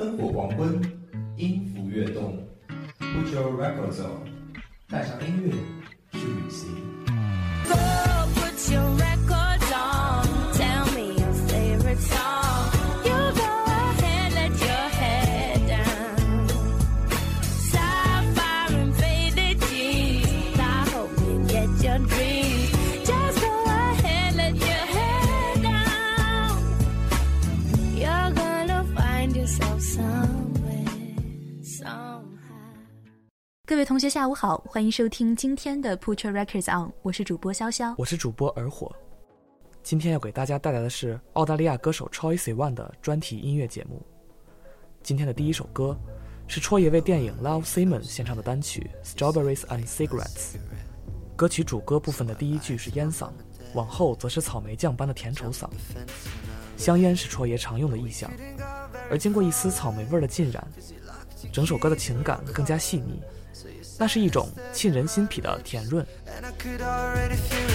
灯火黄昏，音符跃动，Put your records on，带上音乐去旅行。各位同学，下午好，欢迎收听今天的 Put Your Records On，我是主播潇潇。我是主播而火，今天要给大家带来的是澳大利亚歌手 Troye Sivan 的专题音乐节目。今天的第一首歌是戳爷为电影《Love Simon》献唱的单曲《Strawberries and Cigarettes》。歌曲主歌部分的第一句是烟嗓，往后则是草莓酱般的甜稠嗓。香烟是戳爷常用的意象，而经过一丝草莓味儿的浸染，整首歌的情感更加细腻。那是一种沁人心脾的甜润。And I could already feel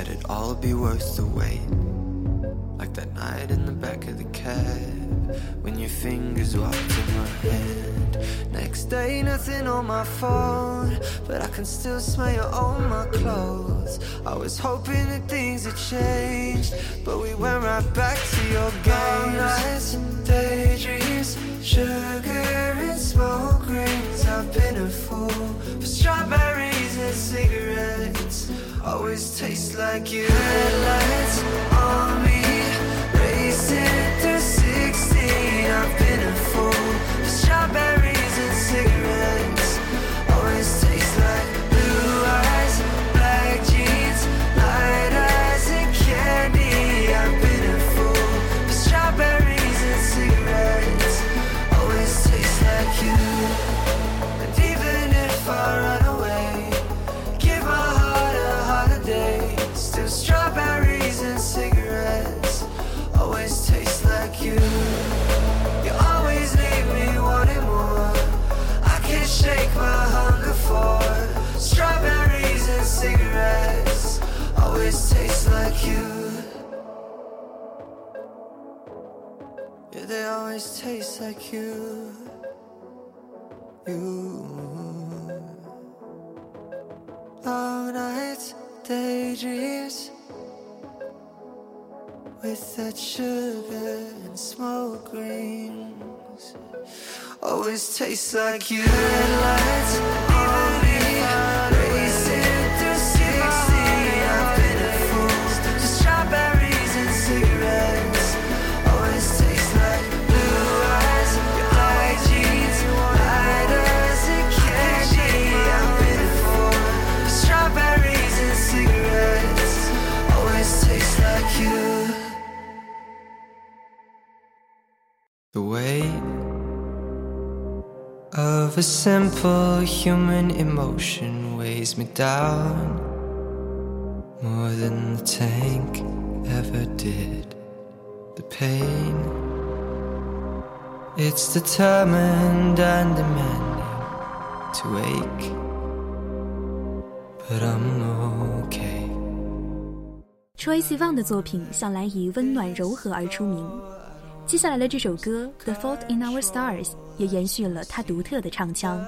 Said it'd all be worth the wait. Like that night in the back of the cab when your fingers walked in my hand. Next day, nothing on my phone, but I can still smell you on my clothes. I was hoping that things had changed, but we went right back to your games. nights and daydreams, sugar and smoke rings. I've been a fool for strawberries and cigarettes. Always taste like you. Headlights on me, always taste like you. You. Long nights, daydreams with that sugar and smoke rings. Always tastes like you. Headlights on simple human emotion weighs me down more than the tank ever did. The pain, it's determined and demanding to ache, but I'm okay. Troye Sivan 的作品向来以温暖柔和而出名。 接下来的这首歌《The Fault in Our Stars》也延续了他独特的唱腔，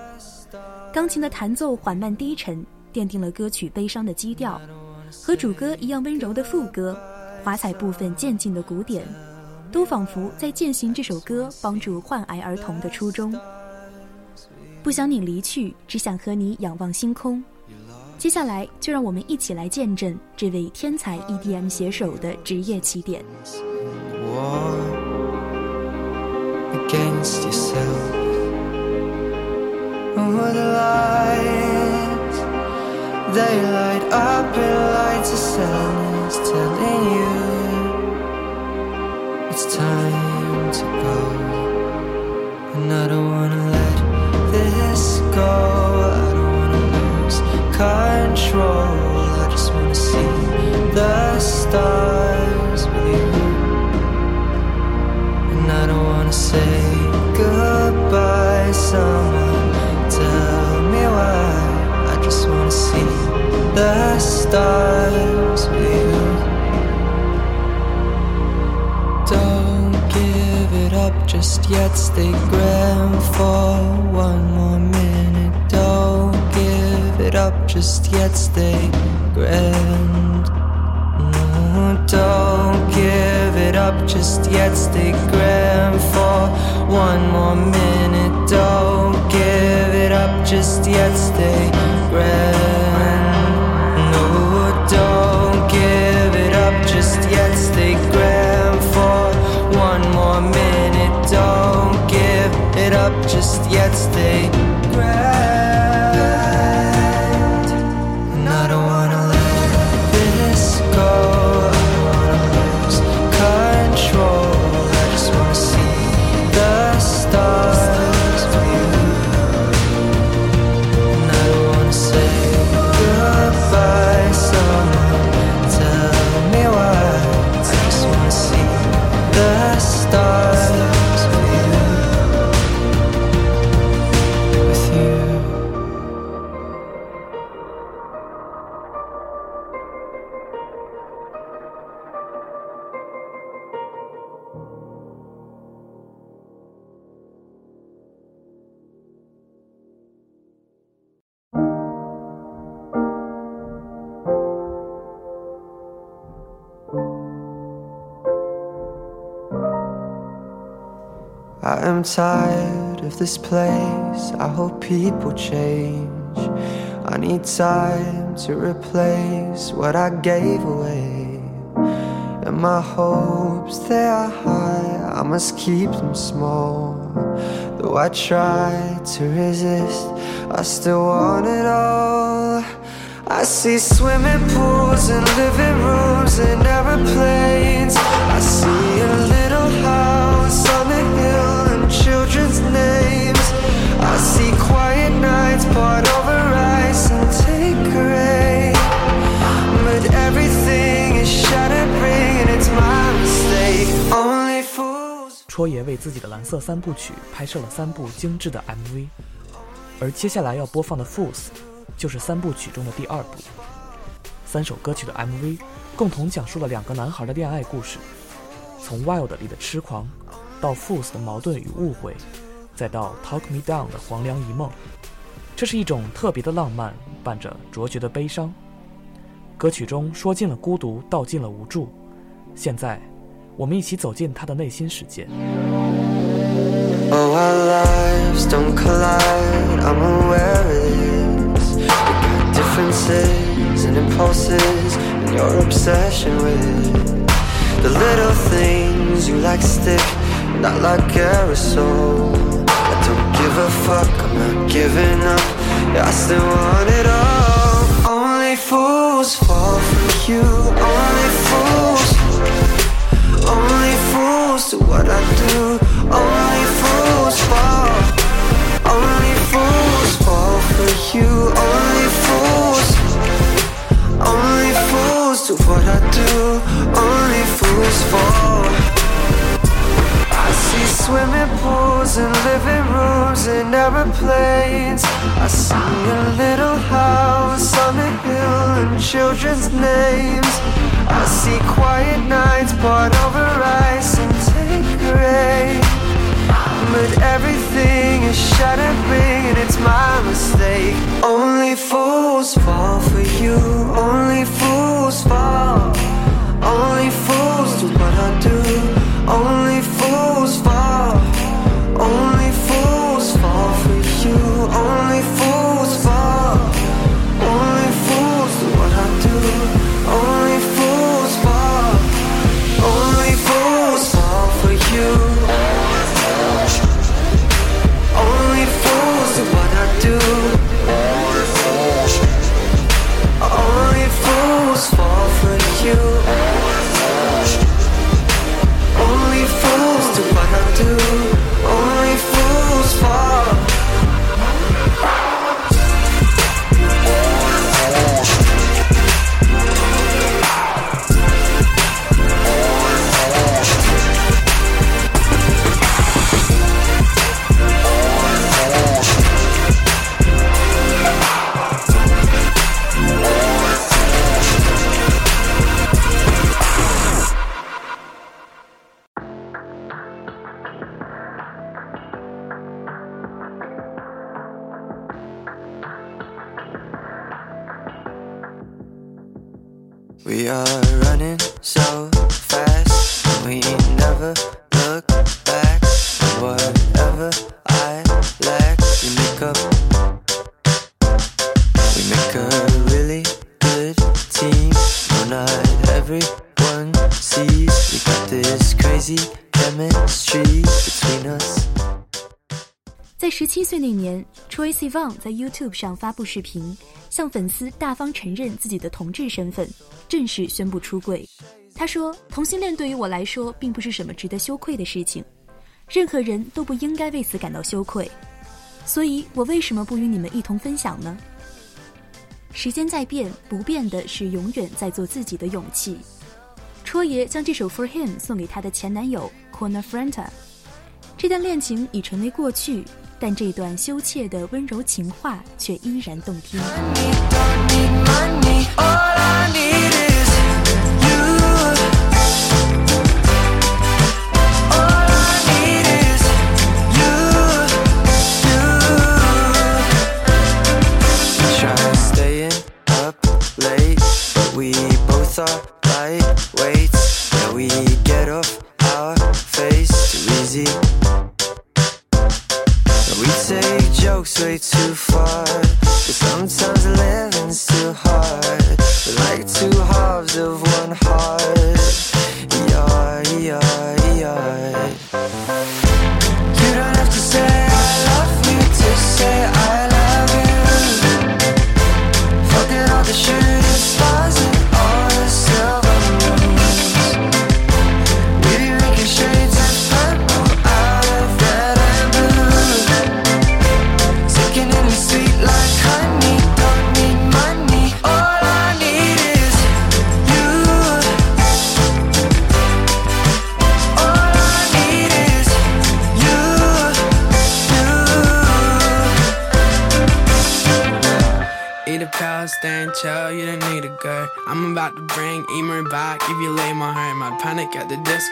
钢琴的弹奏缓慢低沉，奠定了歌曲悲伤的基调，和主歌一样温柔的副歌，华彩部分渐进的鼓点，都仿佛在践行这首歌帮助患癌儿童的初衷。不想你离去，只想和你仰望星空。接下来，就让我们一起来见证这位天才 EDM 写手的职业起点。我 against yourself. Oh, the lies They light up in lights of sadness, telling you it's time to go. And I don't wanna let this go. I don't wanna lose control. I just wanna see the stars say goodbye. Someone tell me why. I just wanna see the stars. Don't give it up just yet. Stay grand for one more minute. Don't give it up just yet. Stay grand. No, don't give up just yet. Stay grand for one more minute. Don't give it up just yet. Stay grand. No, don't give it up just yet. Stay grand for one more minute. Don't give it up just yet. Stay grand. I am tired of this place. I hope people change. I need time to replace what I gave away. And my hopes, they are high. I must keep them small. Though I try to resist, I still want it all. I see swimming pools and living rooms and aeroplanes. I see 自己的蓝色三部曲拍摄了三部精致的 MV，而接下来要播放的《Fools》就是三部曲中的第二部。三首歌曲的 MV 共同讲述了两个男孩的恋爱故事，从《Wild》里的痴狂，到《Fools》的矛盾与误会，再到《Talk Me Down》的黄粱一梦。这是一种特别的浪漫，伴着卓绝的悲伤。歌曲中说尽了孤独，道尽了无助。现在，我们一起走进他的内心世界。Oh, our lives don't collide. I'm aware of this. We got differences and impulses, and your obsession with the little things you like stick, not like aerosol. I don't give a fuck. I'm not giving up. Yeah, I still want it all. Only fools fall for you. Only fools. Only fools do what I do. Only fools fall. Only fools fall for you. Only fools. Only fools do what I do. Only fools fall. I see swimming pools and living rooms and aeroplanes. I see a little house on a hill and children's names. I see quiet nights poured over ice and take rain. But everything is shattering and it's my mistake. Only fools fall for you. Only fools fall. Only fools do what I do. Only fools fall. Only everyone sees we got this crazy chemistry between us. 在十七岁那年，Troye Sivan 在 YouTube 上发布视频，向粉丝大方承认自己的同志身份，正式宣布出柜。他说：“同性恋对于我来说，并不是什么值得羞愧的事情，任何人都不应该为此感到羞愧。所以，我为什么不与你们一同分享呢？”时间在变，不变的是永远在做自己的勇气。戳爷将这首《For Him》送给他的前男友 Corner Franta。这段恋情已成为过去，但这段羞怯的温柔情话却依然动听。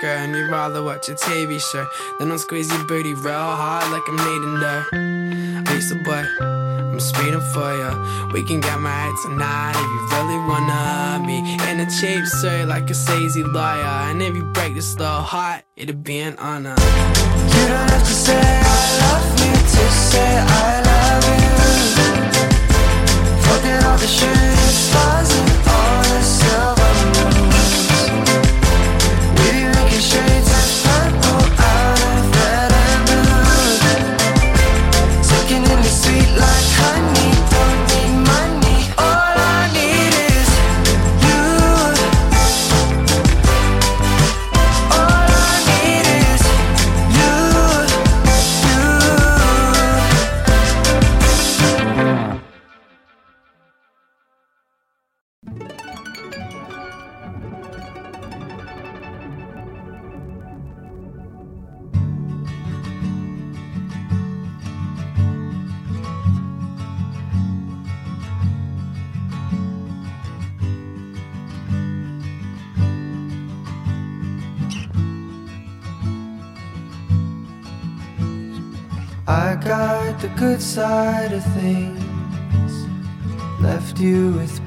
Disco. And you'd rather watch a TV show than I'll squeeze your booty real hard like I'm needing there. Lisa boy, I'm speeding for ya. We can get married tonight if you really wanna be in a cheap suit like a sleazy lawyer. And if you break this little heart, it'd be an honor. You don't have to say I love you to say I love you. Forget all the shooting stars and all the silver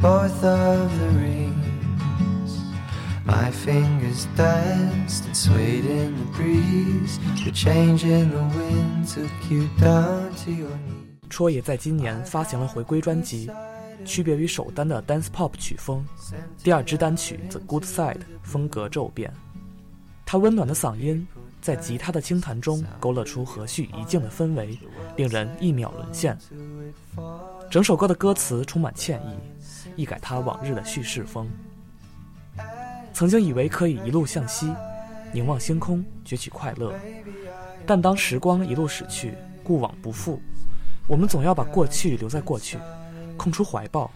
you with both of the rings. My fingers danced and swayed in the breeze. The change in the wind took you down to your knees. 戳也在今年发行了回归专辑，区别于首单的 dance pop 曲风，第二支单曲《The Good Side》风格骤变。他温暖的嗓音在吉他的轻弹中勾勒出和煦一静的氛围，令人一秒沦陷。整首歌的歌词充满歉意，一改他往日的叙事风。曾经以为可以一路向西，凝望星空，攫取快乐，但当时光一路驶去，过往不复，我们总要把过去留在过去，空出怀抱，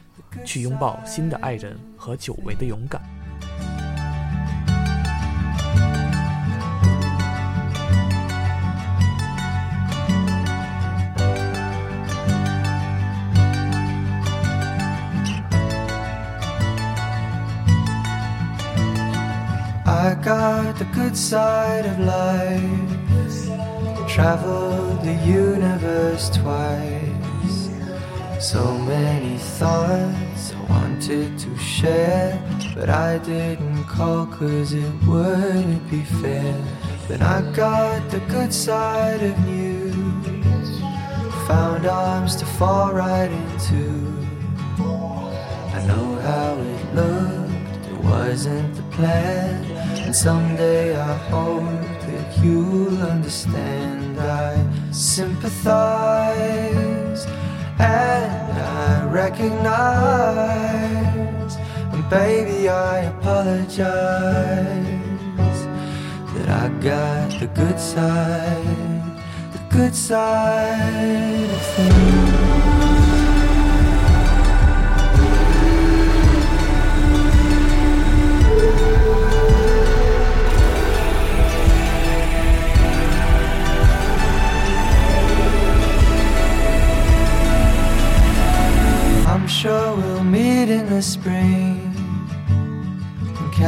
去拥抱新的爱人和久违的勇敢。I got the good side of life. Traveled the universe twice. So many thoughts, I wanted to share, but I didn't call cause it wouldn't be fair. Then I got the good side of you, found arms to fall right into. I know how it looked, it wasn't the plan. And someday I hope that you'll understand. I sympathize and I recognize. And baby, I apologize that I got the good side, the good side of things.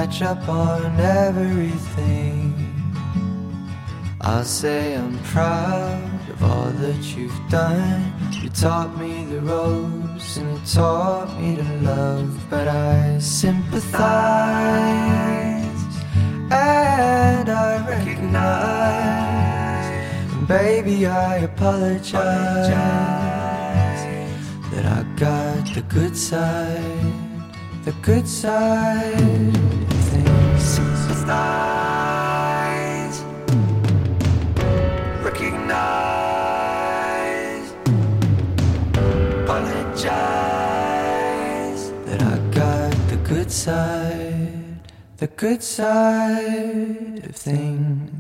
Catch up on everything. I'll say I'm proud of all that you've done. You taught me the ropes and you taught me to love, but I sympathize and I recognize. And baby, I apologize that I got the good side, the good side. Sympathize, recognize, apologize. That I got the good side, the good side of things.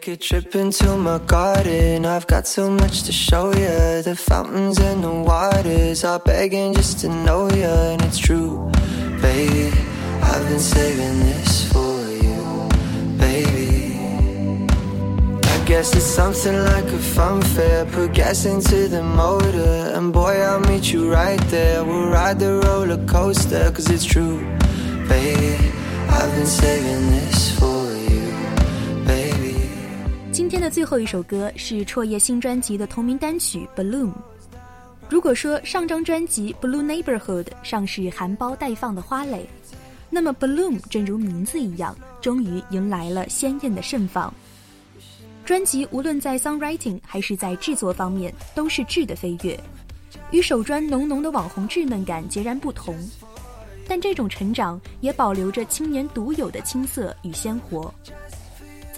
Take a trip into my garden. I've got so much to show you. The fountains and the waters are begging just to know you. And it's true, baby. I've been saving this for you, baby. I guess it's something like a fun fair. Put gas into the motor. And boy, I'll meet you right there. We'll ride the roller coaster. Cause it's true, baby. I've been saving this for you. 今天的最后一首歌是戳爷新专辑的同名单曲《Bloom》。如果说上张专辑《Blue Neighborhood》上是含苞待放的花蕾，那么《Bloom》正如名字一样，终于迎来了鲜艳的盛放。专辑无论在 songwriting 还是在制作方面都是质的飞跃，与首专浓浓的网红稚嫩感截然不同。但这种成长也保留着青年独有的青涩与鲜活。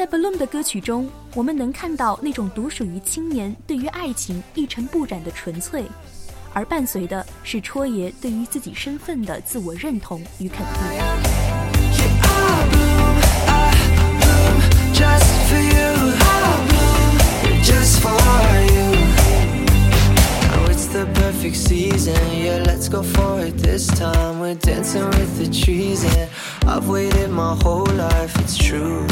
在 Bloom 的歌曲中，我们能看到那种独属于青年对于爱情一尘不染的纯粹，而伴随的是戳爷对于自己身份的自我认同与肯定。just for the perfect season, yeah. Let's go for it this time. We're dancing with the trees, and I've waited my whole life. It's true,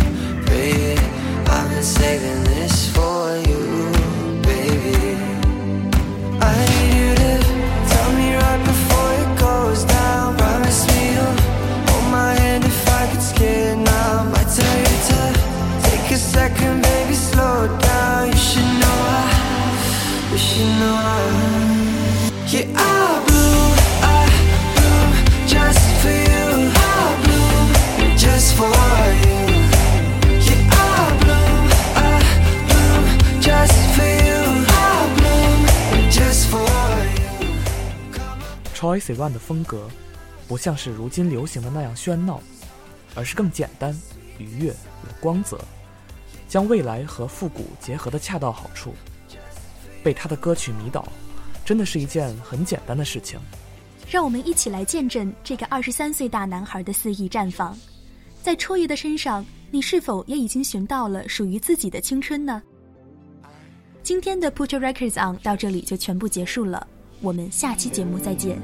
baby. I've been saving this for you, baby. I need you to tell me right before it goes down. Troye Sivan 的风格不像是如今流行的那样喧闹，而是更简单、愉悦、有光泽，将未来和复古结合的恰到好处。被他的歌曲迷倒真的是一件很简单的事情。让我们一起来见证这个二十三岁大男孩的肆意绽放。在戳爷的身上，你是否也已经寻到了属于自己的青春呢？今天的 Put Your Records On 到这里就全部结束了，我们下期节目再见。